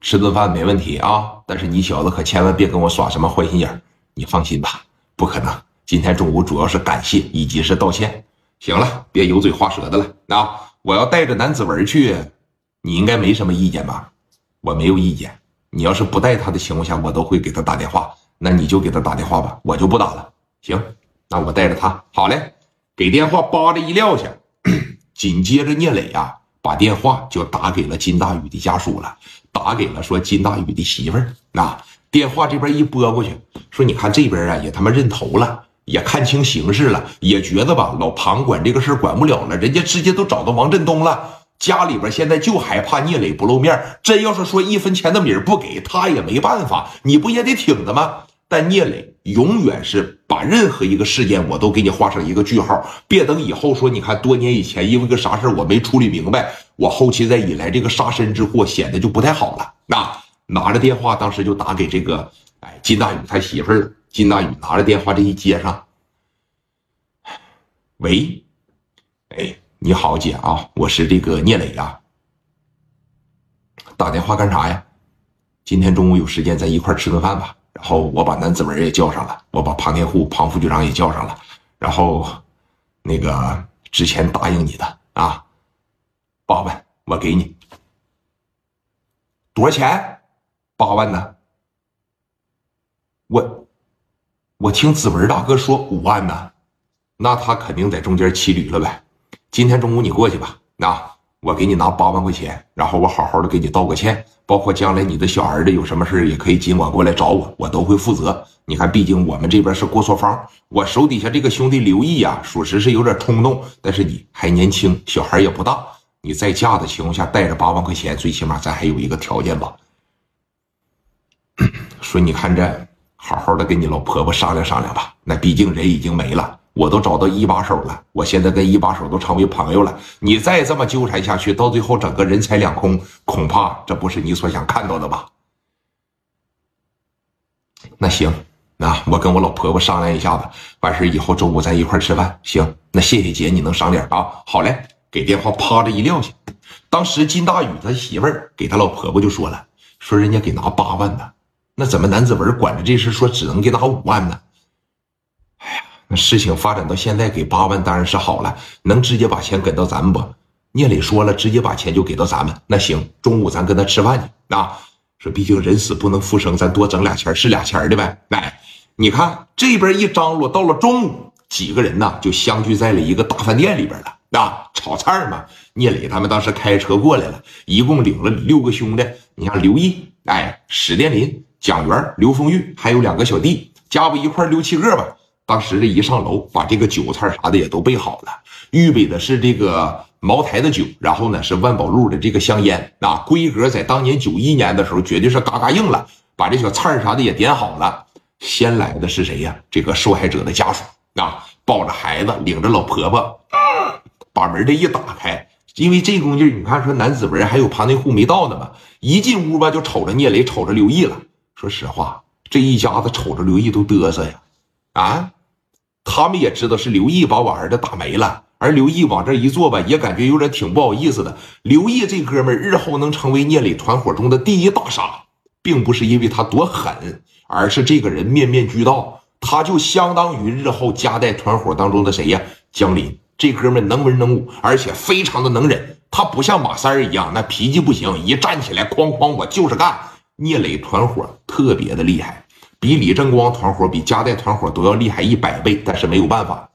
吃顿饭没问题啊，但是你小子可千万别跟我耍什么坏心眼你放心吧，不可能。今天中午主要是感谢以及是道歉。行了，别油嘴滑舌的了。啊，我要带着南子文去，你应该没什么意见吧？我没有意见。你要是不带他的情况下，我都会给他打电话。那你就给他打电话吧，我就不打了。行，那我带着他。好嘞，给电话叭的一撂下，紧接着聂磊呀。把电话就打给了金大宇的家属了，打给了说金大宇的媳妇儿。那电话这边一拨过去，说你看这边啊也他妈认头了，也看清形势了，也觉得吧老庞管这个事管不了了，人家直接都找到王振东了。家里边现在就害怕聂磊不露面，真要是说一分钱的米不给他也没办法，你不也得挺着吗？但聂磊永远是把任何一个事件，我都给你画上一个句号，别等以后说，你看多年以前因为个啥事我没处理明白，我后期再引来这个杀身之祸，显得就不太好了。那拿着电话，当时就打给这个哎金大宇他媳妇儿。金大宇拿着电话这一接上，喂，哎，你好姐啊，我是这个聂磊呀，打电话干啥呀？今天中午有时间咱一块吃顿饭吧。然后我把南子文也叫上了，我把庞天户庞副局长也叫上了，然后那个之前答应你的啊，八万我给你，多少钱？八万呢？我我听子文大哥说五万呢，那他肯定在中间骑驴了呗。今天中午你过去吧，那。我给你拿八万块钱，然后我好好的给你道个歉，包括将来你的小儿子有什么事也可以尽管过来找我，我都会负责。你看，毕竟我们这边是过错方，我手底下这个兄弟刘毅呀，属实是有点冲动，但是你还年轻，小孩也不大，你在嫁的情况下带着八万块钱，最起码咱还有一个条件吧。说你看这，好好的跟你老婆婆商量商量吧，那毕竟人已经没了。我都找到一把手了，我现在跟一把手都成为朋友了。你再这么纠缠下去，到最后整个人财两空，恐怕这不是你所想看到的吧？那行，那我跟我老婆婆商量一下子，完事以后中午咱一块吃饭。行，那谢谢姐，你能赏脸啊？好嘞，给电话啪的一撂下。当时金大宇他媳妇儿给他老婆婆就说了，说人家给拿八万呢，那怎么南子文管着这事，说只能给拿五万呢？那事情发展到现在，给八万当然是好了，能直接把钱给到咱们不？聂磊说了，直接把钱就给到咱们。那行，中午咱跟他吃饭去啊。说毕竟人死不能复生，咱多整俩钱是俩钱的呗。哎，你看这边一张罗，到了中午，几个人呢就相聚在了一个大饭店里边了。啊，炒菜嘛，聂磊他们当时开车过来了，一共领了六个兄弟。你像刘毅，哎，史殿林、蒋元、刘丰玉，还有两个小弟，加不一块六七个吧。当时这一上楼，把这个酒菜啥的也都备好了，预备的是这个茅台的酒，然后呢是万宝路的这个香烟，啊规格在当年九一年的时候绝对是嘎嘎硬了。把这小菜啥的也点好了。先来的是谁呀？这个受害者的家属啊，抱着孩子，领着老婆婆，把门这一打开，因为这功夫你看说南子文还有庞内户没到呢嘛，一进屋吧就瞅着聂磊，瞅着刘毅了。说实话，这一家子瞅着刘毅都嘚瑟呀，啊。他们也知道是刘毅把我儿子打没了，而刘毅往这一坐吧，也感觉有点挺不好意思的。刘毅这哥们儿日后能成为聂磊团伙中的第一大杀，并不是因为他多狠，而是这个人面面俱到，他就相当于日后夹带团伙当中的谁呀？江林。这哥们能文能武，而且非常的能忍。他不像马三儿一样，那脾气不行，一站起来哐哐我就是干。聂磊团伙特别的厉害。比李正光团伙、比加代团伙都要厉害一百倍，但是没有办法。